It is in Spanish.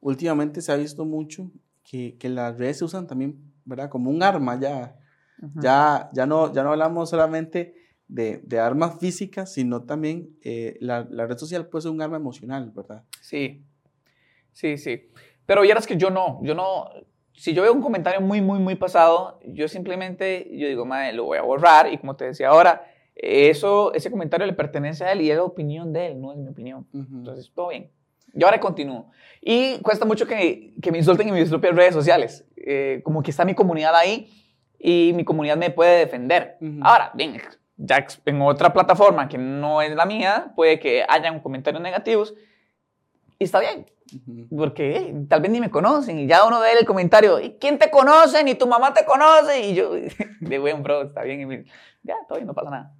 Últimamente se ha visto mucho que, que las redes se usan también, ¿verdad? Como un arma ya. ya, ya, no, ya no hablamos solamente de, de armas físicas, sino también eh, la, la, red social puede ser un arma emocional, ¿verdad? Sí, sí, sí. Pero vieras que yo no, yo no, si yo veo un comentario muy, muy, muy pasado, yo simplemente, yo digo, madre, lo voy a borrar y como te decía ahora, eso, ese comentario le pertenece a él y es la opinión de él, no es mi opinión. Entonces, todo bien. Yo ahora continúo. Y cuesta mucho que, que me insulten en mis propias redes sociales. Eh, como que está mi comunidad ahí y mi comunidad me puede defender. Ahora, bien, ya en otra plataforma que no es la mía, puede que hayan comentarios negativos y está bien. Porque tal vez ni me conocen y ya uno ve el comentario, ¿y quién te conoce? Ni tu mamá te conoce. Y yo, de buen bro, está bien. Y ya, todavía no pasa nada.